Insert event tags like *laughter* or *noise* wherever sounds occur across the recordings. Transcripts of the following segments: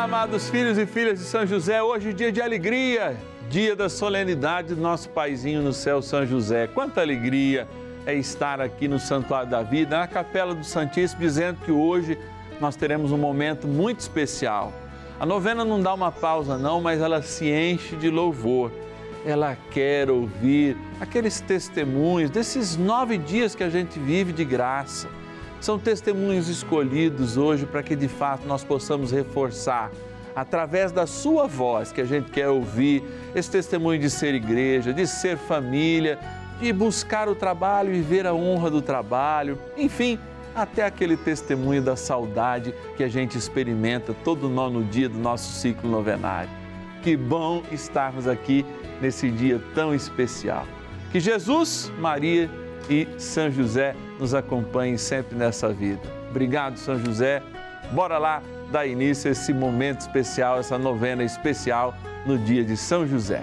Amados filhos e filhas de São José. Hoje, dia de alegria, dia da solenidade do nosso paizinho no céu, São José. Quanta alegria é estar aqui no Santuário da Vida, na Capela do Santíssimo, dizendo que hoje nós teremos um momento muito especial. A novena não dá uma pausa, não, mas ela se enche de louvor. Ela quer ouvir aqueles testemunhos desses nove dias que a gente vive de graça são testemunhos escolhidos hoje para que de fato nós possamos reforçar, através da sua voz, que a gente quer ouvir, esse testemunho de ser igreja, de ser família, de buscar o trabalho e ver a honra do trabalho, enfim, até aquele testemunho da saudade que a gente experimenta todo nono dia do nosso ciclo novenário. Que bom estarmos aqui nesse dia tão especial. Que Jesus, Maria e São José nos acompanhem sempre nessa vida. Obrigado, São José. Bora lá dar início a esse momento especial, essa novena especial no dia de São José.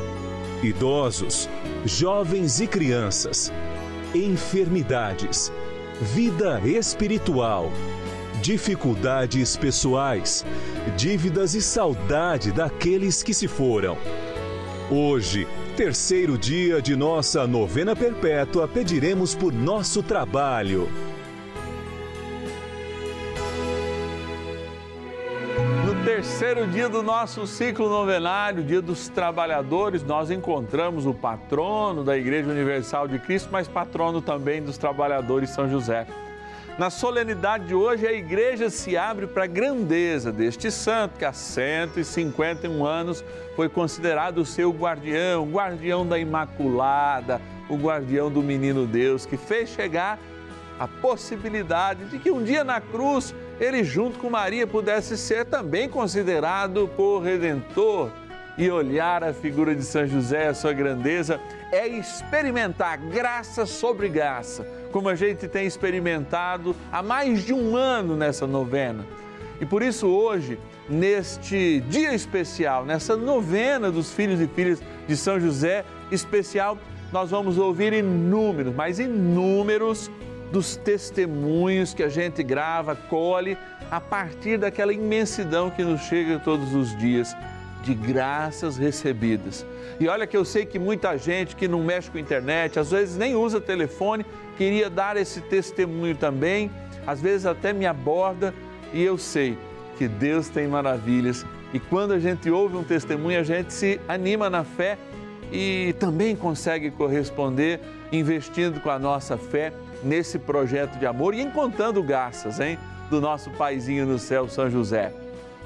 idosos, jovens e crianças, enfermidades, vida espiritual, dificuldades pessoais, dívidas e saudade daqueles que se foram. Hoje, terceiro dia de nossa novena perpétua, pediremos por nosso trabalho terceiro dia do nosso ciclo novenário, dia dos trabalhadores, nós encontramos o patrono da Igreja Universal de Cristo, mas patrono também dos trabalhadores São José. Na solenidade de hoje, a igreja se abre para a grandeza deste santo, que há 151 anos foi considerado o seu guardião, o guardião da Imaculada, o guardião do Menino Deus, que fez chegar a possibilidade de que um dia na cruz ele, junto com Maria, pudesse ser também considerado por redentor. E olhar a figura de São José, a sua grandeza, é experimentar graça sobre graça, como a gente tem experimentado há mais de um ano nessa novena. E por isso, hoje, neste dia especial, nessa novena dos filhos e filhas de São José especial, nós vamos ouvir inúmeros, mas inúmeros dos testemunhos que a gente grava, colhe, a partir daquela imensidão que nos chega todos os dias de graças recebidas. E olha que eu sei que muita gente que não mexe com internet, às vezes nem usa telefone, queria dar esse testemunho também, às vezes até me aborda e eu sei que Deus tem maravilhas e quando a gente ouve um testemunho, a gente se anima na fé e também consegue corresponder investindo com a nossa fé nesse projeto de amor e encontrando graças, hein, do nosso paizinho no céu, São José.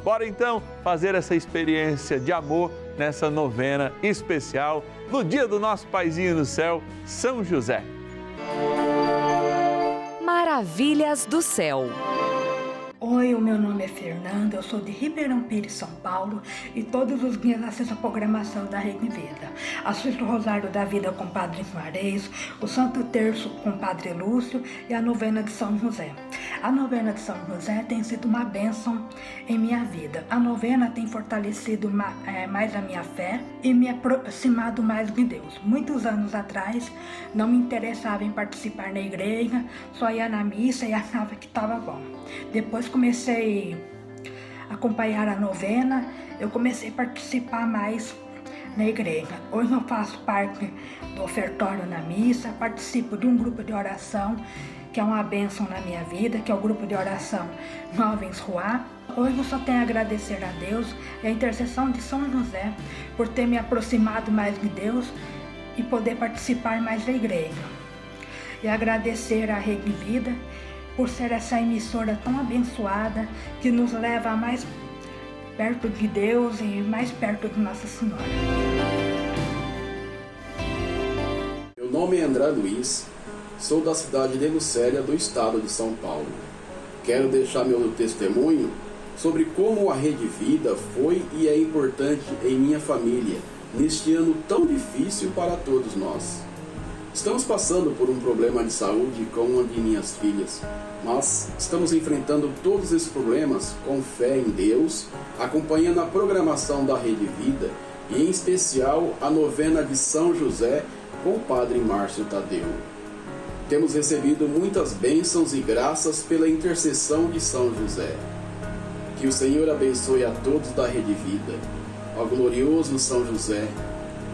Bora então fazer essa experiência de amor nessa novena especial no dia do nosso paizinho no céu, São José. Maravilhas do céu. Oi, o meu nome é Fernanda, eu sou de Ribeirão Pires, São Paulo e todos os dias assisto a programação da Rede Vida. Assisto o Rosário da Vida com o Padre Juarez, o Santo Terço com o Padre Lúcio e a novena de São José. A novena de São José tem sido uma bênção em minha vida. A novena tem fortalecido é, mais a minha fé e me aproximado mais de Deus. Muitos anos atrás não me interessava em participar na igreja, só ia na missa e *laughs* achava que estava bom. Depois comecei a acompanhar a novena, eu comecei a participar mais na igreja. Hoje eu faço parte do ofertório na missa, participo de um grupo de oração que é uma bênção na minha vida, que é o grupo de oração Novens Ruá. Hoje eu só tenho a agradecer a Deus e a intercessão de São José por ter me aproximado mais de Deus e poder participar mais da igreja. E agradecer a Rede Vida por ser essa emissora tão abençoada que nos leva mais perto de Deus e mais perto de Nossa Senhora. Meu nome é André Luiz, sou da cidade de Lucélia, do estado de São Paulo. Quero deixar meu testemunho sobre como a Rede Vida foi e é importante em minha família neste ano tão difícil para todos nós. Estamos passando por um problema de saúde com uma de minhas filhas, mas estamos enfrentando todos esses problemas com fé em Deus, acompanhando a programação da Rede Vida e, em especial, a novena de São José com o Padre Márcio Tadeu. Temos recebido muitas bênçãos e graças pela intercessão de São José. Que o Senhor abençoe a todos da Rede Vida. Ao glorioso São José,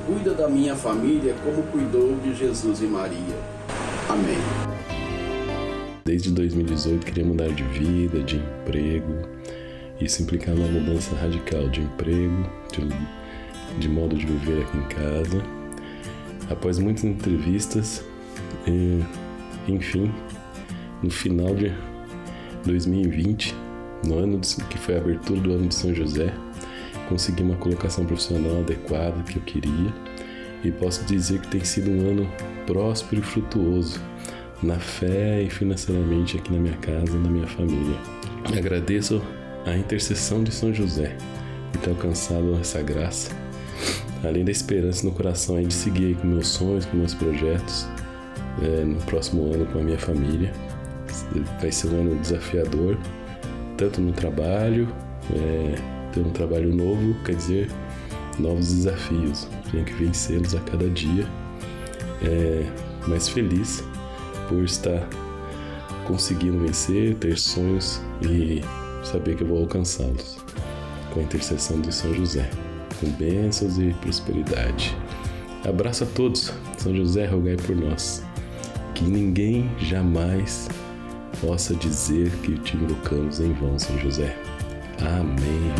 cuida da minha família como cuidou de Jesus e Maria. Amém. Desde 2018 queria mudar de vida, de emprego. Isso implicava uma mudança radical de emprego, de, de modo de viver aqui em casa. Após muitas entrevistas, e, enfim, no final de 2020, no ano de, que foi a abertura do ano de São José, consegui uma colocação profissional adequada que eu queria e posso dizer que tem sido um ano próspero e frutuoso na fé e financeiramente aqui na minha casa e na minha família. Agradeço a intercessão de São José por ter alcançado essa graça, além da esperança no coração de seguir com meus sonhos, com meus projetos é, no próximo ano com a minha família. Vai ser um ano desafiador, tanto no trabalho, é, ter um trabalho novo quer dizer novos desafios. Tenho que vencê-los a cada dia. É, mais feliz por estar conseguindo vencer, ter sonhos e saber que eu vou alcançá-los com a intercessão de São José, com bênçãos e prosperidade. Abraço a todos. São José, rogai por nós. Que ninguém jamais possa dizer que te invocamos em vão, São José. Amém.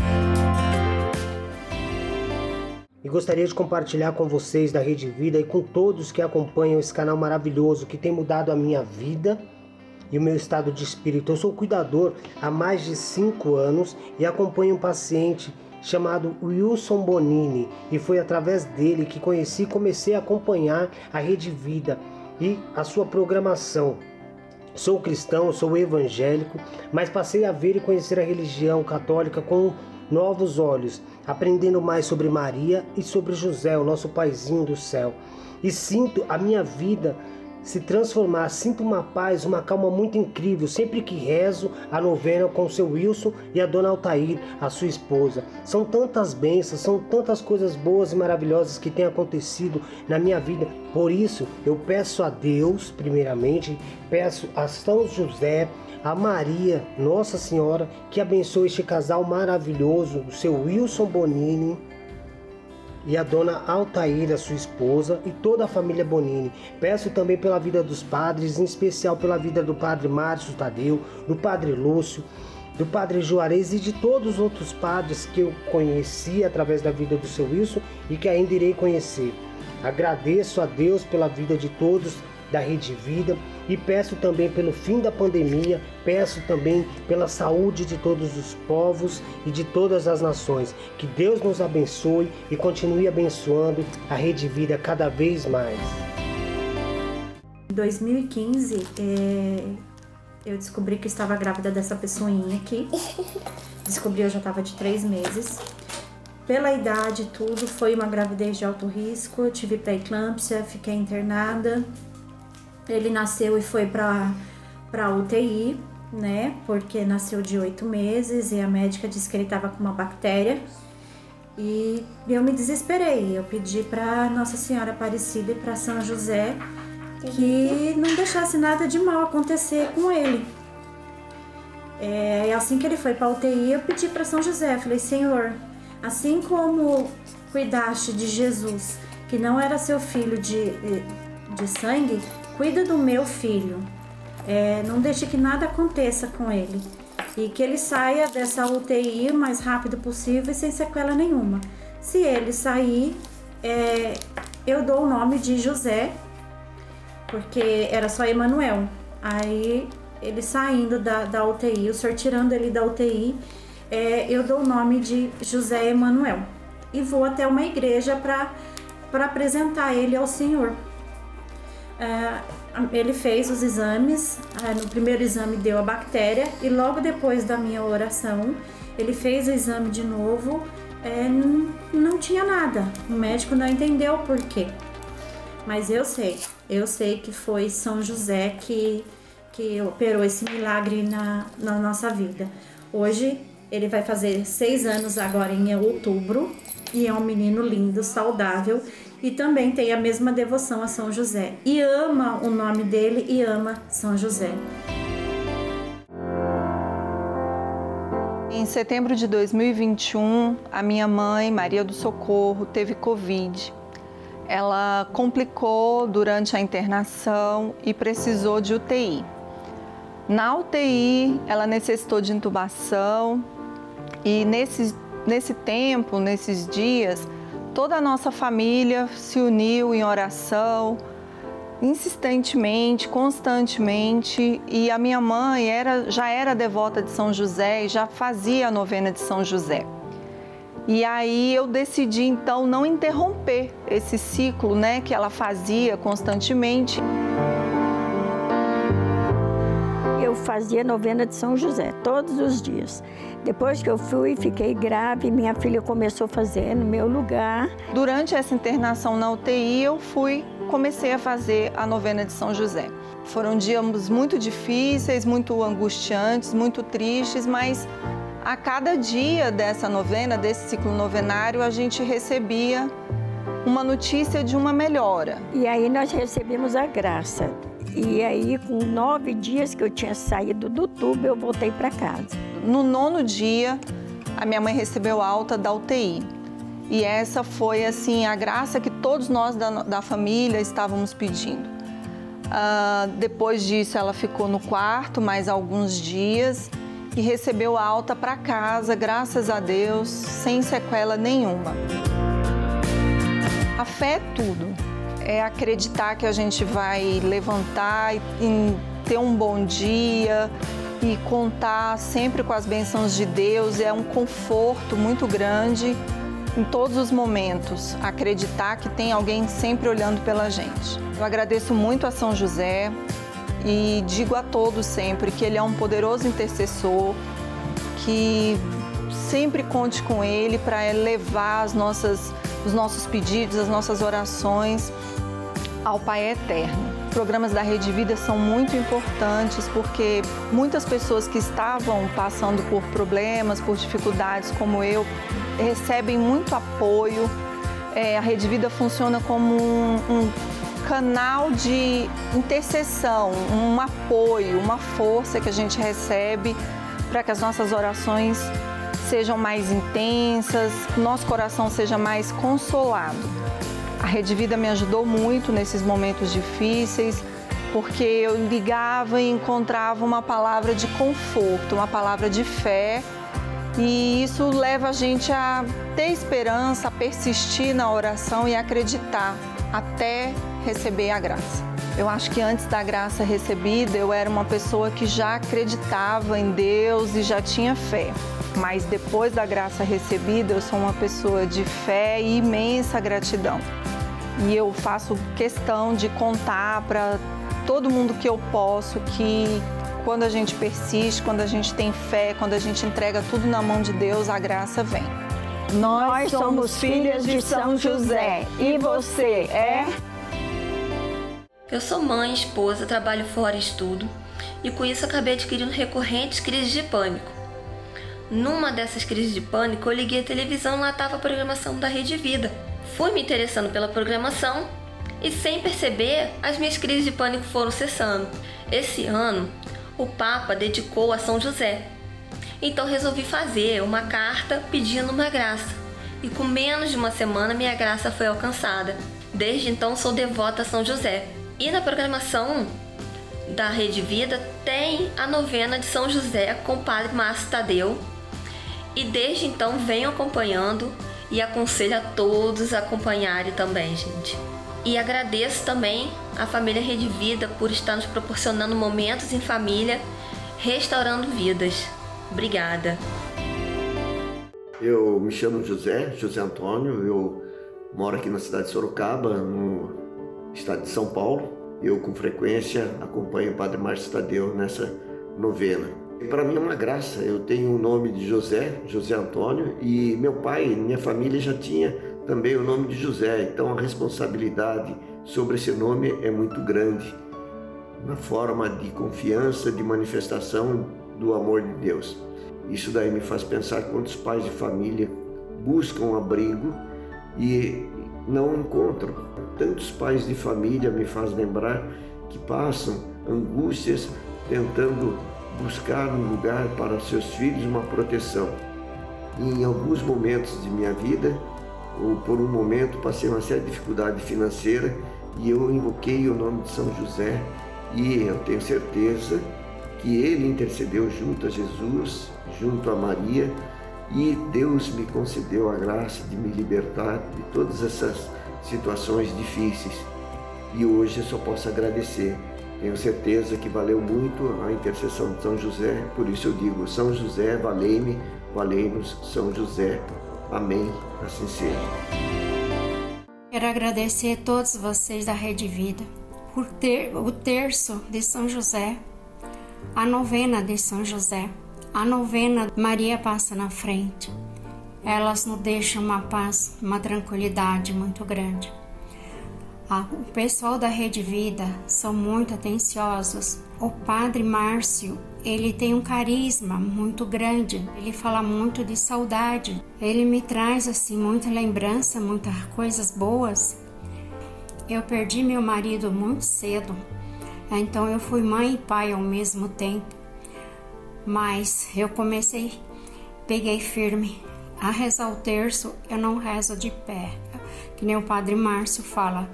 E gostaria de compartilhar com vocês da Rede Vida e com todos que acompanham esse canal maravilhoso que tem mudado a minha vida e o meu estado de espírito. Eu sou cuidador há mais de cinco anos e acompanho um paciente chamado Wilson Bonini e foi através dele que conheci e comecei a acompanhar a Rede Vida e a sua programação. Sou cristão, sou evangélico, mas passei a ver e conhecer a religião católica com novos olhos, aprendendo mais sobre Maria e sobre José, o nosso paizinho do céu. E sinto a minha vida se transformar. Sinto uma paz, uma calma muito incrível sempre que rezo a novena com o seu Wilson e a dona Altair, a sua esposa. São tantas bênçãos, são tantas coisas boas e maravilhosas que têm acontecido na minha vida. Por isso, eu peço a Deus, primeiramente, peço a São José, a Maria, Nossa Senhora, que abençoe este casal maravilhoso, o seu Wilson Bonini e a dona Altaíra, sua esposa, e toda a família Bonini. Peço também pela vida dos padres, em especial pela vida do padre Márcio Tadeu, do padre Lúcio, do padre Juarez e de todos os outros padres que eu conheci através da vida do seu Wilson e que ainda irei conhecer. Agradeço a Deus pela vida de todos da Rede Vida e peço também pelo fim da pandemia, peço também pela saúde de todos os povos e de todas as nações. Que Deus nos abençoe e continue abençoando a Rede Vida cada vez mais. Em 2015, é, eu descobri que estava grávida dessa pessoinha aqui. *laughs* Descobri eu já estava de três meses. Pela idade tudo, foi uma gravidez de alto risco. Eu tive pré-eclâmpsia, fiquei internada. Ele nasceu e foi para para UTI, né? Porque nasceu de oito meses e a médica disse que ele estava com uma bactéria. E eu me desesperei. Eu pedi para Nossa Senhora Aparecida e para São José que não deixasse nada de mal acontecer com ele. É, assim que ele foi para UTI, eu pedi para São José, falei: Senhor, assim como cuidaste de Jesus, que não era seu filho de, de sangue, cuida do meu filho. É, não deixe que nada aconteça com ele e que ele saia dessa UTI o mais rápido possível e sem sequela nenhuma. Se ele sair, é, eu dou o nome de José, porque era só Emanuel. Aí ele saindo da, da UTI, o senhor tirando ele da UTI, é, eu dou o nome de José Emanuel e vou até uma igreja para apresentar ele ao Senhor. É, ele fez os exames, é, no primeiro exame deu a bactéria e logo depois da minha oração ele fez o exame de novo, é, não, tinha nada. O médico não entendeu por quê. Mas eu sei, eu sei que foi São José que, que operou esse milagre na, na nossa vida. Hoje ele vai fazer seis anos agora em outubro e é um menino lindo, saudável e também tem a mesma devoção a São José e ama o nome dele e ama São José. Em setembro de 2021, a minha mãe, Maria do Socorro, teve Covid. Ela complicou durante a internação e precisou de UTI. Na UTI, ela necessitou de intubação e nesse, nesse tempo, nesses dias, toda a nossa família se uniu em oração, insistentemente, constantemente, e a minha mãe era, já era devota de São José e já fazia a novena de São José. E aí eu decidi então não interromper esse ciclo, né, que ela fazia constantemente eu fazia novena de São José todos os dias. Depois que eu fui, fiquei grave, minha filha começou a fazer no meu lugar. Durante essa internação na UTI, eu fui, comecei a fazer a novena de São José. Foram dias muito difíceis, muito angustiantes, muito tristes, mas a cada dia dessa novena, desse ciclo novenário, a gente recebia uma notícia de uma melhora. E aí nós recebemos a graça e aí, com nove dias que eu tinha saído do tubo, eu voltei para casa. No nono dia, a minha mãe recebeu alta da UTI. E essa foi, assim, a graça que todos nós da, da família estávamos pedindo. Uh, depois disso, ela ficou no quarto mais alguns dias e recebeu alta para casa, graças a Deus, sem sequela nenhuma. A fé é tudo é acreditar que a gente vai levantar e ter um bom dia e contar sempre com as bênçãos de Deus. É um conforto muito grande em todos os momentos, acreditar que tem alguém sempre olhando pela gente. Eu agradeço muito a São José e digo a todos sempre que ele é um poderoso intercessor, que sempre conte com ele para levar as nossas, os nossos pedidos, as nossas orações ao Pai Eterno. Programas da Rede Vida são muito importantes porque muitas pessoas que estavam passando por problemas, por dificuldades, como eu, recebem muito apoio. É, a Rede Vida funciona como um, um canal de intercessão, um apoio, uma força que a gente recebe para que as nossas orações sejam mais intensas, nosso coração seja mais consolado. A Rede Vida me ajudou muito nesses momentos difíceis, porque eu ligava e encontrava uma palavra de conforto, uma palavra de fé, e isso leva a gente a ter esperança, a persistir na oração e acreditar até receber a graça. Eu acho que antes da graça recebida, eu era uma pessoa que já acreditava em Deus e já tinha fé. Mas depois da graça recebida, eu sou uma pessoa de fé e imensa gratidão e eu faço questão de contar para todo mundo que eu posso que quando a gente persiste, quando a gente tem fé, quando a gente entrega tudo na mão de Deus, a graça vem. Nós somos filhas de São José. E você é? Eu sou mãe, esposa, trabalho fora e estudo, e com isso acabei adquirindo recorrentes crises de pânico. Numa dessas crises de pânico, eu liguei a televisão e lá estava a programação da Rede Vida. Fui me interessando pela programação e, sem perceber, as minhas crises de pânico foram cessando. Esse ano, o Papa dedicou a São José. Então resolvi fazer uma carta pedindo uma graça. E com menos de uma semana minha graça foi alcançada. Desde então sou devota a São José. E na programação da Rede Vida tem a novena de São José com o Padre Márcio Tadeu. E desde então venho acompanhando e aconselho a todos a acompanharem também, gente. E agradeço também à família Rede Vida por estar nos proporcionando momentos em família, restaurando vidas. Obrigada. Eu me chamo José, José Antônio, eu moro aqui na cidade de Sorocaba, no estado de São Paulo. Eu com frequência acompanho o Padre Márcio Tadeu nessa novena. Para mim é uma graça, eu tenho o nome de José, José Antônio, e meu pai, minha família já tinha também o nome de José, então a responsabilidade sobre esse nome é muito grande, na forma de confiança, de manifestação do amor de Deus. Isso daí me faz pensar quantos pais de família buscam abrigo e não encontram. Tantos pais de família me faz lembrar que passam angústias tentando buscar um lugar para seus filhos uma proteção. E em alguns momentos de minha vida, ou por um momento passei uma séria dificuldade financeira e eu invoquei o nome de São José e eu tenho certeza que ele intercedeu junto a Jesus, junto a Maria e Deus me concedeu a graça de me libertar de todas essas situações difíceis. E hoje eu só posso agradecer. Tenho certeza que valeu muito a intercessão de São José, por isso eu digo: São José, valei-me, valei-nos, São José. Amém. Assim seja. Quero agradecer a todos vocês da Rede Vida por ter o terço de São José, a novena de São José, a novena Maria passa na frente. Elas nos deixam uma paz, uma tranquilidade muito grande. O pessoal da Rede Vida são muito atenciosos. O Padre Márcio, ele tem um carisma muito grande. Ele fala muito de saudade. Ele me traz assim muita lembrança, muitas coisas boas. Eu perdi meu marido muito cedo. Então eu fui mãe e pai ao mesmo tempo. Mas eu comecei, peguei firme. A rezar o terço, eu não rezo de pé. Que nem o Padre Márcio fala,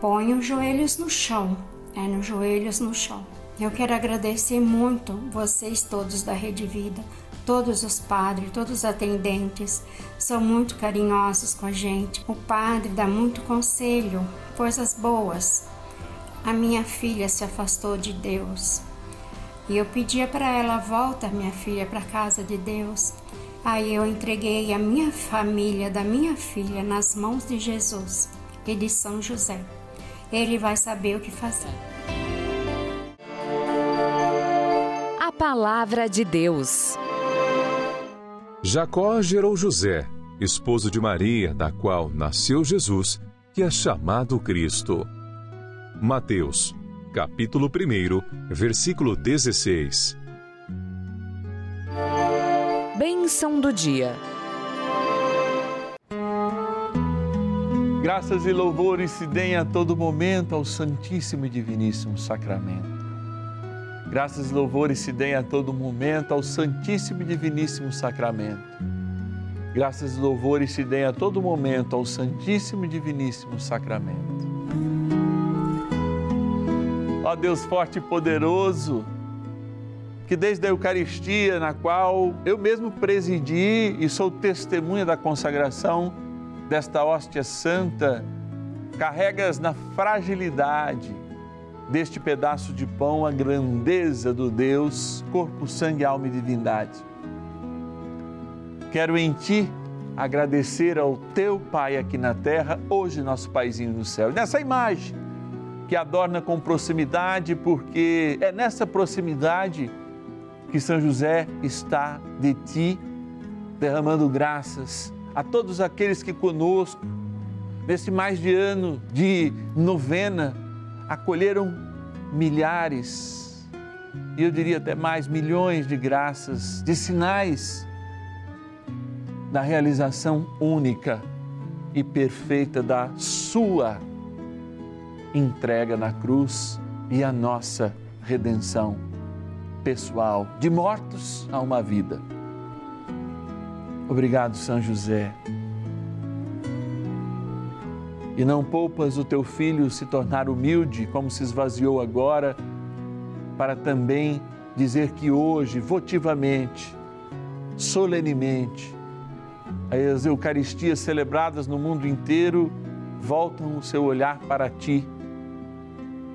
põe os joelhos no chão, é nos joelhos no chão. Eu quero agradecer muito vocês todos da Rede Vida, todos os padres, todos os atendentes, são muito carinhosos com a gente. O padre dá muito conselho, coisas boas. A minha filha se afastou de Deus e eu pedia para ela volta minha filha para a casa de Deus. Aí eu entreguei a minha família da minha filha nas mãos de Jesus e de São José ele vai saber o que fazer. A palavra de Deus. Jacó gerou José, esposo de Maria, da qual nasceu Jesus, que é chamado Cristo. Mateus, capítulo 1, versículo 16. Bênção do dia. Graças e louvores se deem a todo momento ao Santíssimo e Diviníssimo Sacramento. Graças e louvores se deem a todo momento ao Santíssimo e Diviníssimo Sacramento. Graças e louvores se deem a todo momento ao Santíssimo e Diviníssimo Sacramento. Ó Deus forte e poderoso, que desde a Eucaristia, na qual eu mesmo presidi e sou testemunha da consagração, desta hóstia santa, carregas na fragilidade deste pedaço de pão a grandeza do Deus, corpo, sangue, alma e divindade. Quero em ti agradecer ao teu Pai aqui na terra, hoje nosso Paizinho no céu. Nessa imagem que adorna com proximidade, porque é nessa proximidade que São José está de ti, derramando graças a todos aqueles que conosco, nesse mais de ano de novena, acolheram milhares, e eu diria até mais, milhões de graças, de sinais da realização única e perfeita da Sua entrega na cruz e a nossa redenção pessoal, de mortos a uma vida. Obrigado, São José. E não poupas o teu filho se tornar humilde, como se esvaziou agora, para também dizer que hoje, votivamente, solenemente, as Eucaristias celebradas no mundo inteiro voltam o seu olhar para ti,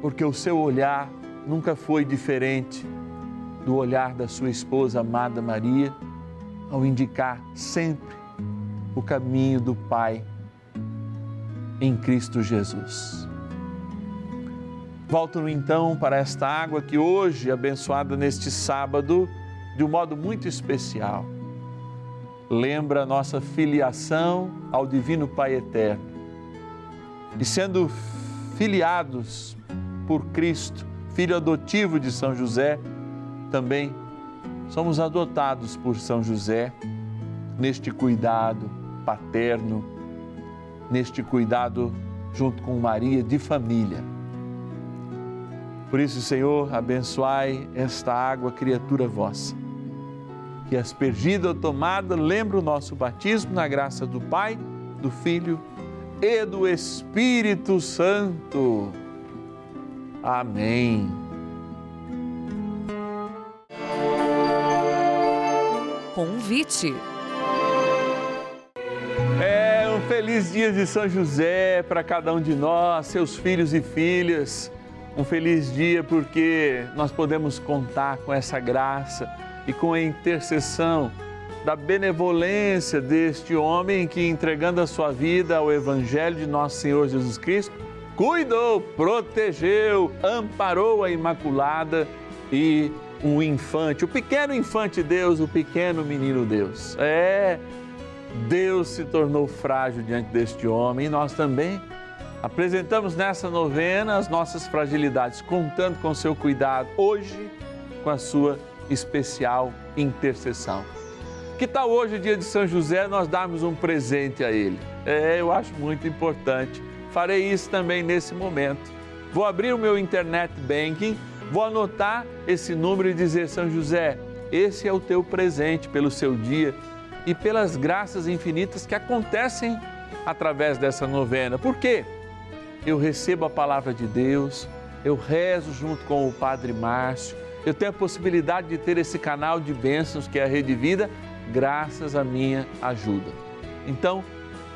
porque o seu olhar nunca foi diferente do olhar da sua esposa amada Maria, ao indicar sempre o caminho do Pai em Cristo Jesus. Volto então para esta água que hoje, abençoada neste sábado, de um modo muito especial, lembra nossa filiação ao Divino Pai Eterno. E sendo filiados por Cristo, filho adotivo de São José, também somos adotados por São José neste cuidado paterno, neste cuidado junto com Maria de família. Por isso, Senhor, abençoai esta água, criatura vossa que aspergida ou tomada lembra o nosso batismo na graça do Pai, do Filho e do Espírito Santo. Amém. Convite. É um feliz dia de São José para cada um de nós, seus filhos e filhas. Um feliz dia porque nós podemos contar com essa graça e com a intercessão da benevolência deste homem que, entregando a sua vida ao Evangelho de nosso Senhor Jesus Cristo, cuidou, protegeu, amparou a Imaculada e um infante, o pequeno infante Deus, o pequeno menino Deus. É, Deus se tornou frágil diante deste homem e nós também apresentamos nessa novena as nossas fragilidades, contando com seu cuidado hoje com a sua especial intercessão. Que tal hoje, dia de São José, nós darmos um presente a ele? É, eu acho muito importante. Farei isso também nesse momento. Vou abrir o meu internet banking, vou anotar esse número e dizer: São José, esse é o teu presente pelo seu dia e pelas graças infinitas que acontecem através dessa novena. Por quê? Eu recebo a palavra de Deus, eu rezo junto com o Padre Márcio eu tenho a possibilidade de ter esse canal de bênçãos que é a Rede Vida, graças à minha ajuda. Então,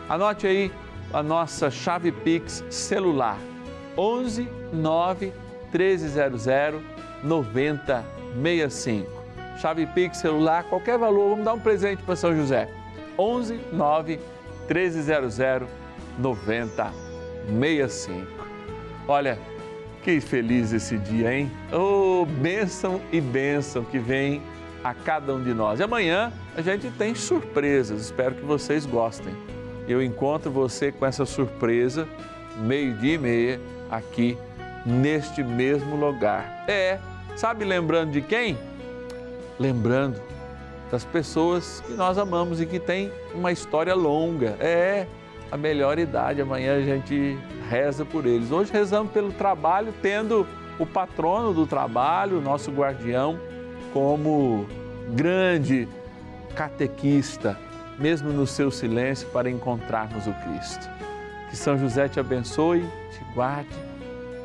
anote aí a nossa chave Pix celular 11 9 1300 9065. Chave Pix celular, qualquer valor, vamos dar um presente para São José. 11 9 1300 9065. Olha, que feliz esse dia, hein? Oh, bênção e bênção que vem a cada um de nós. E amanhã a gente tem surpresas, espero que vocês gostem. Eu encontro você com essa surpresa, meio-dia e meia, aqui neste mesmo lugar. É, sabe lembrando de quem? Lembrando das pessoas que nós amamos e que têm uma história longa. É, a melhor idade. Amanhã a gente reza por eles. Hoje rezamos pelo trabalho, tendo o patrono do trabalho, nosso guardião, como grande catequista, mesmo no seu silêncio, para encontrarmos o Cristo. Que São José te abençoe, te guarde,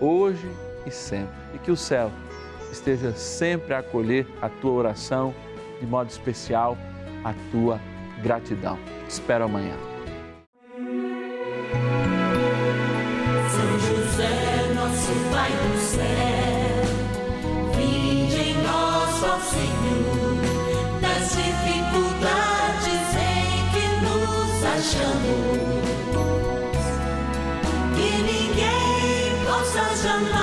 hoje e sempre. E que o céu esteja sempre a acolher a tua oração, de modo especial a tua gratidão. Te espero amanhã. São José, nosso Pai do céu, vinde em nós, ó Senhor, das dificuldades em que nos achamos. Somebody.